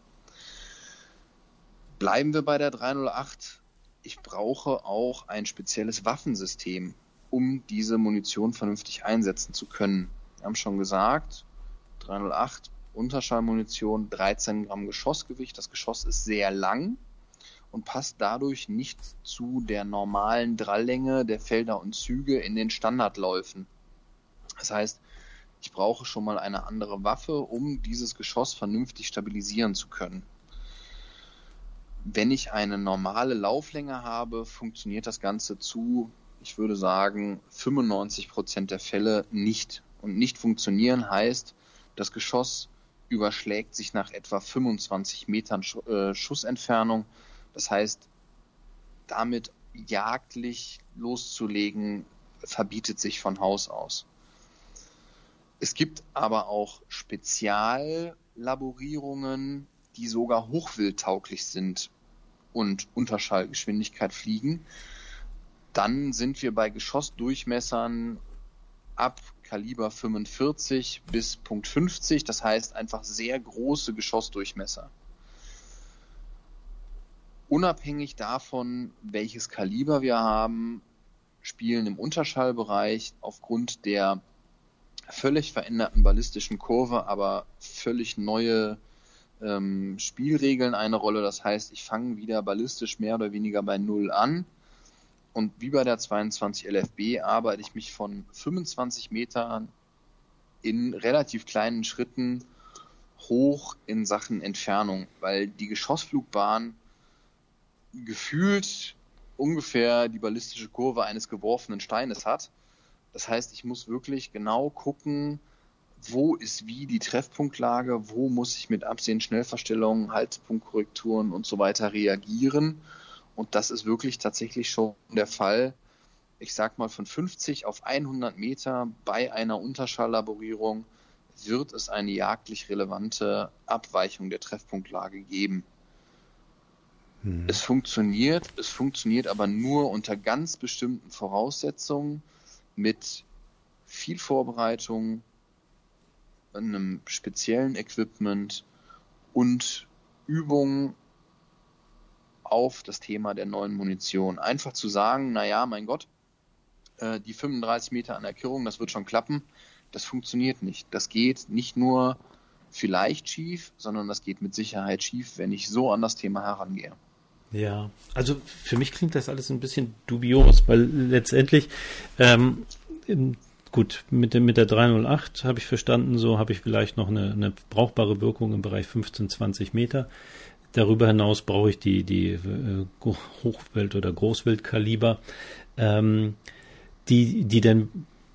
Bleiben wir bei der 308. Ich brauche auch ein spezielles Waffensystem, um diese Munition vernünftig einsetzen zu können. Wir haben schon gesagt, 308 Unterschallmunition, 13 Gramm Geschossgewicht. Das Geschoss ist sehr lang und passt dadurch nicht zu der normalen Dralllänge der Felder und Züge in den Standardläufen. Das heißt, ich brauche schon mal eine andere Waffe, um dieses Geschoss vernünftig stabilisieren zu können. Wenn ich eine normale Lauflänge habe, funktioniert das Ganze zu, ich würde sagen, 95 Prozent der Fälle nicht. Und nicht funktionieren heißt, das Geschoss überschlägt sich nach etwa 25 Metern äh, Schussentfernung das heißt, damit jagdlich loszulegen, verbietet sich von Haus aus. Es gibt aber auch Speziallaborierungen, die sogar hochwildtauglich sind und Unterschallgeschwindigkeit fliegen. Dann sind wir bei Geschossdurchmessern ab Kaliber 45 bis Punkt 50, das heißt einfach sehr große Geschossdurchmesser unabhängig davon, welches Kaliber wir haben, spielen im Unterschallbereich aufgrund der völlig veränderten ballistischen Kurve, aber völlig neue ähm, Spielregeln eine Rolle. Das heißt, ich fange wieder ballistisch mehr oder weniger bei Null an. Und wie bei der 22 LFB arbeite ich mich von 25 Metern in relativ kleinen Schritten hoch in Sachen Entfernung, weil die Geschossflugbahn gefühlt ungefähr die ballistische Kurve eines geworfenen Steines hat. Das heißt, ich muss wirklich genau gucken, wo ist wie die Treffpunktlage, wo muss ich mit Absehen, Schnellverstellungen, Haltepunktkorrekturen und so weiter reagieren. Und das ist wirklich tatsächlich schon der Fall. Ich sag mal, von 50 auf 100 Meter bei einer Unterschalllaborierung wird es eine jagdlich relevante Abweichung der Treffpunktlage geben. Hm. Es funktioniert, es funktioniert aber nur unter ganz bestimmten Voraussetzungen mit viel Vorbereitung, einem speziellen Equipment und Übungen auf das Thema der neuen Munition. Einfach zu sagen, naja, mein Gott, äh, die 35 Meter an Erkürung, das wird schon klappen, das funktioniert nicht. Das geht nicht nur vielleicht schief, sondern das geht mit Sicherheit schief, wenn ich so an das Thema herangehe. Ja, also für mich klingt das alles ein bisschen dubios, weil letztendlich, ähm, gut, mit, der mit der 308 habe ich verstanden, so habe ich vielleicht noch eine, eine brauchbare Wirkung im Bereich 15, 20 Meter. Darüber hinaus brauche ich die, die äh, Hochwelt- oder Großwildkaliber, ähm, die, die dann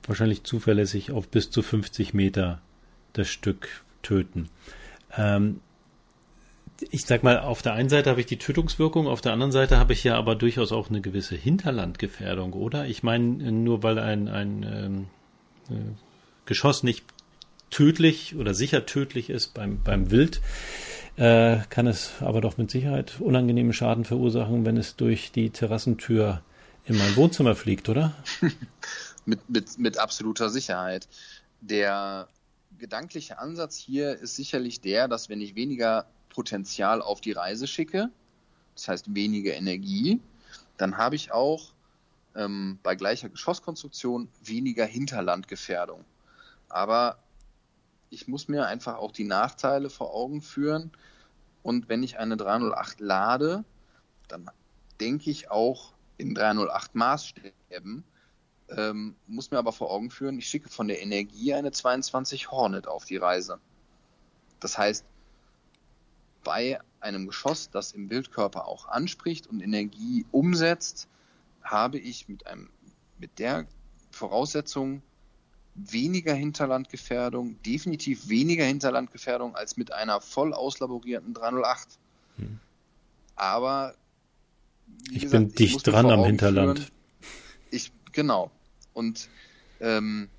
wahrscheinlich zuverlässig auf bis zu 50 Meter das Stück töten. Ähm, ich sag mal, auf der einen Seite habe ich die Tötungswirkung, auf der anderen Seite habe ich ja aber durchaus auch eine gewisse Hinterlandgefährdung, oder? Ich meine, nur weil ein, ein ähm, äh, Geschoss nicht tödlich oder sicher tödlich ist beim, beim Wild, äh, kann es aber doch mit Sicherheit unangenehmen Schaden verursachen, wenn es durch die Terrassentür in mein Wohnzimmer fliegt, oder? mit, mit, mit absoluter Sicherheit. Der gedankliche Ansatz hier ist sicherlich der, dass wenn ich weniger Potenzial auf die Reise schicke, das heißt weniger Energie, dann habe ich auch ähm, bei gleicher Geschosskonstruktion weniger Hinterlandgefährdung. Aber ich muss mir einfach auch die Nachteile vor Augen führen. Und wenn ich eine 308 lade, dann denke ich auch in 308 Maßstäben, ähm, muss mir aber vor Augen führen, ich schicke von der Energie eine 22 Hornet auf die Reise. Das heißt, bei einem Geschoss, das im Bildkörper auch anspricht und Energie umsetzt, habe ich mit einem, mit der Voraussetzung weniger Hinterlandgefährdung, definitiv weniger Hinterlandgefährdung als mit einer voll auslaborierten 308. Hm. Aber ich gesagt, bin dicht dran am Hinterland. Führen, ich genau und ähm,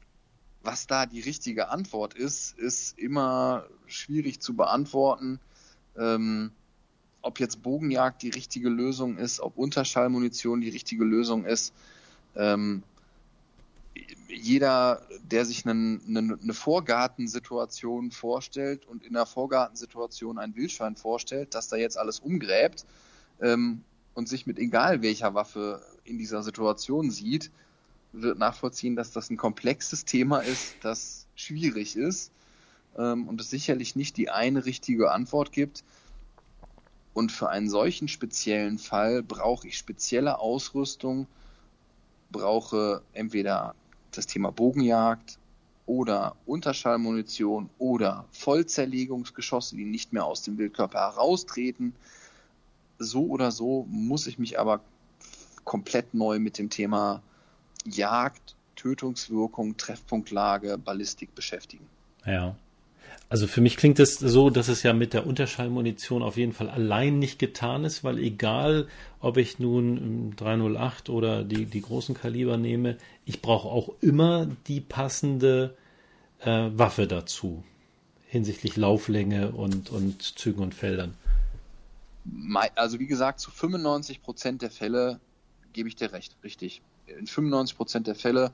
was da die richtige Antwort ist, ist immer schwierig zu beantworten. Ähm, ob jetzt Bogenjagd die richtige Lösung ist, ob Unterschallmunition die richtige Lösung ist. Ähm, jeder, der sich eine, eine, eine Vorgartensituation vorstellt und in der Vorgartensituation ein Wildschwein vorstellt, dass da jetzt alles umgräbt ähm, und sich mit egal welcher Waffe in dieser Situation sieht, wird nachvollziehen, dass das ein komplexes Thema ist, das schwierig ist ähm, und es sicherlich nicht die eine richtige Antwort gibt. Und für einen solchen speziellen Fall brauche ich spezielle Ausrüstung, brauche entweder das Thema Bogenjagd oder Unterschallmunition oder Vollzerlegungsgeschosse, die nicht mehr aus dem Wildkörper heraustreten. So oder so muss ich mich aber komplett neu mit dem Thema Jagd, Tötungswirkung, Treffpunktlage, Ballistik beschäftigen. Ja. Also für mich klingt es so, dass es ja mit der Unterschallmunition auf jeden Fall allein nicht getan ist, weil egal, ob ich nun 308 oder die, die großen Kaliber nehme, ich brauche auch immer die passende äh, Waffe dazu hinsichtlich Lauflänge und, und Zügen und Feldern. Also wie gesagt, zu 95 Prozent der Fälle gebe ich dir recht, richtig. In 95 Prozent der Fälle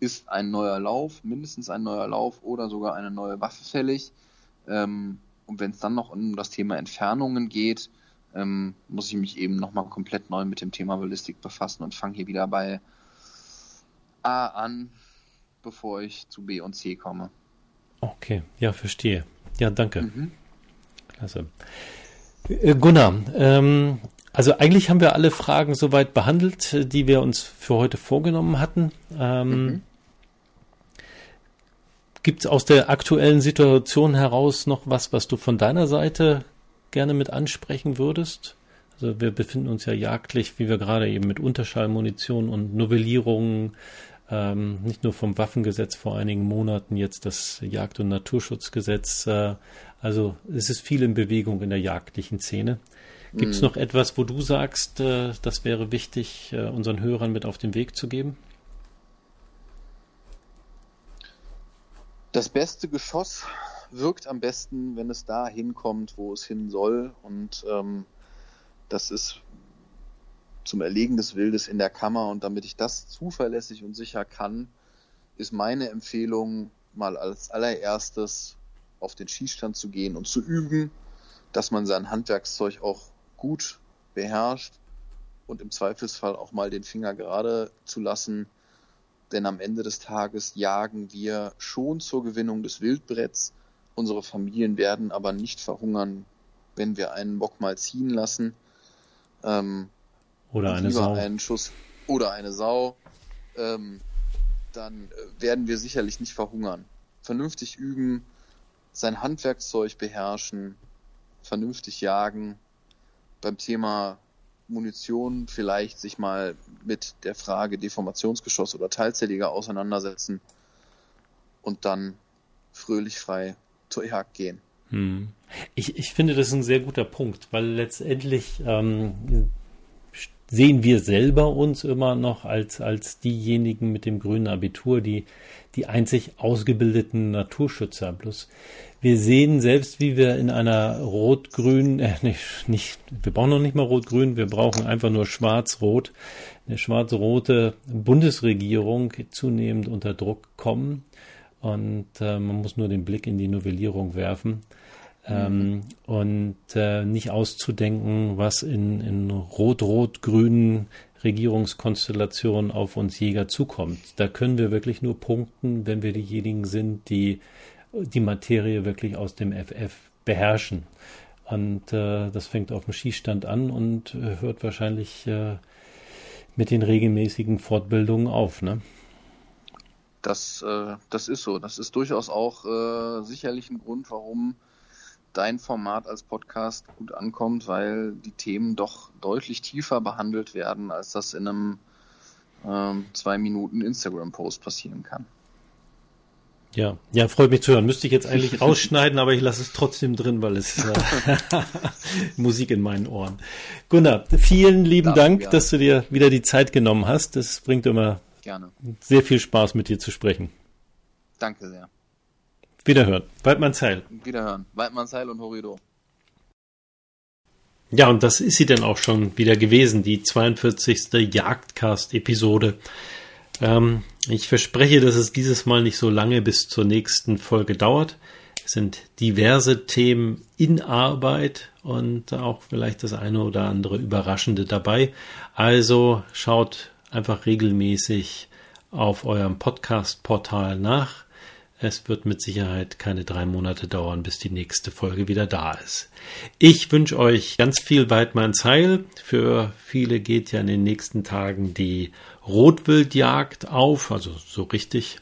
ist ein neuer Lauf, mindestens ein neuer Lauf oder sogar eine neue Waffe fällig. Ähm, und wenn es dann noch um das Thema Entfernungen geht, ähm, muss ich mich eben nochmal komplett neu mit dem Thema Ballistik befassen und fange hier wieder bei A an, bevor ich zu B und C komme. Okay, ja, verstehe. Ja, danke. Mhm. Klasse. Äh, Gunnar, ähm, also eigentlich haben wir alle Fragen soweit behandelt, die wir uns für heute vorgenommen hatten. Ähm, mhm. Gibt es aus der aktuellen Situation heraus noch was, was du von deiner Seite gerne mit ansprechen würdest? Also wir befinden uns ja jagdlich, wie wir gerade eben mit Unterschallmunition und Novellierungen, ähm, nicht nur vom Waffengesetz vor einigen Monaten, jetzt das Jagd- und Naturschutzgesetz. Äh, also es ist viel in Bewegung in der jagdlichen Szene. Gibt es hm. noch etwas, wo du sagst, äh, das wäre wichtig, äh, unseren Hörern mit auf den Weg zu geben? Das beste Geschoss wirkt am besten, wenn es da hinkommt, wo es hin soll. Und ähm, das ist zum Erlegen des Wildes in der Kammer. Und damit ich das zuverlässig und sicher kann, ist meine Empfehlung, mal als allererstes auf den Schießstand zu gehen und zu üben, dass man sein Handwerkszeug auch gut beherrscht und im Zweifelsfall auch mal den Finger gerade zu lassen. Denn am Ende des Tages jagen wir schon zur Gewinnung des Wildbretts. Unsere Familien werden aber nicht verhungern, wenn wir einen Bock mal ziehen lassen. Ähm, oder eine Sau. Einen Schuss oder eine Sau. Ähm, dann äh, werden wir sicherlich nicht verhungern. Vernünftig üben, sein Handwerkszeug beherrschen, vernünftig jagen beim Thema Munition vielleicht sich mal mit der Frage Deformationsgeschoss oder Teilzähliger auseinandersetzen und dann fröhlich frei zur Jagd gehen. Hm. Ich, ich finde, das ist ein sehr guter Punkt, weil letztendlich ähm, sehen wir selber uns immer noch als, als diejenigen mit dem grünen Abitur, die, die einzig ausgebildeten Naturschützer. Bloß wir sehen selbst, wie wir in einer rot-grün, äh, nicht, nicht, wir brauchen noch nicht mal rot-grün, wir brauchen einfach nur schwarz-rot, eine schwarz-rote Bundesregierung zunehmend unter Druck kommen. Und äh, man muss nur den Blick in die Novellierung werfen. Ähm, und äh, nicht auszudenken, was in, in rot-rot-grünen Regierungskonstellationen auf uns Jäger zukommt. Da können wir wirklich nur punkten, wenn wir diejenigen sind, die die Materie wirklich aus dem FF beherrschen. Und äh, das fängt auf dem Schießstand an und äh, hört wahrscheinlich äh, mit den regelmäßigen Fortbildungen auf. Ne? Das, äh, das ist so. Das ist durchaus auch äh, sicherlich ein Grund, warum dein Format als Podcast gut ankommt, weil die Themen doch deutlich tiefer behandelt werden, als das in einem ähm, zwei Minuten Instagram-Post passieren kann. Ja, ja, freut mich zu hören. Müsste ich jetzt eigentlich rausschneiden, aber ich lasse es trotzdem drin, weil es äh, Musik in meinen Ohren. Gunnar, vielen lieben Darf, Dank, ja. dass du dir wieder die Zeit genommen hast. Das bringt immer Gerne. sehr viel Spaß, mit dir zu sprechen. Danke sehr. Wiederhören. Waldmannsheil. Wiederhören. Waldmannsheil und Horido. Ja, und das ist sie denn auch schon wieder gewesen, die 42. Jagdcast-Episode. Ähm, ich verspreche, dass es dieses Mal nicht so lange bis zur nächsten Folge dauert. Es sind diverse Themen in Arbeit und auch vielleicht das eine oder andere Überraschende dabei. Also schaut einfach regelmäßig auf eurem Podcast-Portal nach. Es wird mit Sicherheit keine drei Monate dauern, bis die nächste Folge wieder da ist. Ich wünsche euch ganz viel Weidmanns Heil. Für viele geht ja in den nächsten Tagen die Rotwildjagd auf, also so richtig.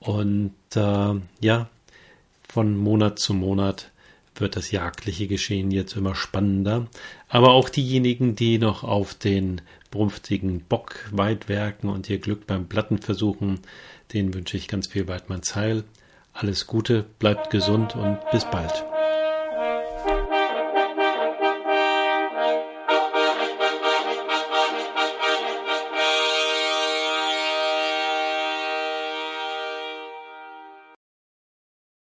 Und äh, ja, von Monat zu Monat wird das jagdliche Geschehen jetzt immer spannender. Aber auch diejenigen, die noch auf den brumpftigen Bock weitwerken und ihr Glück beim Platten versuchen, denen wünsche ich ganz viel Weidmanns Heil. Alles Gute, bleibt gesund und bis bald.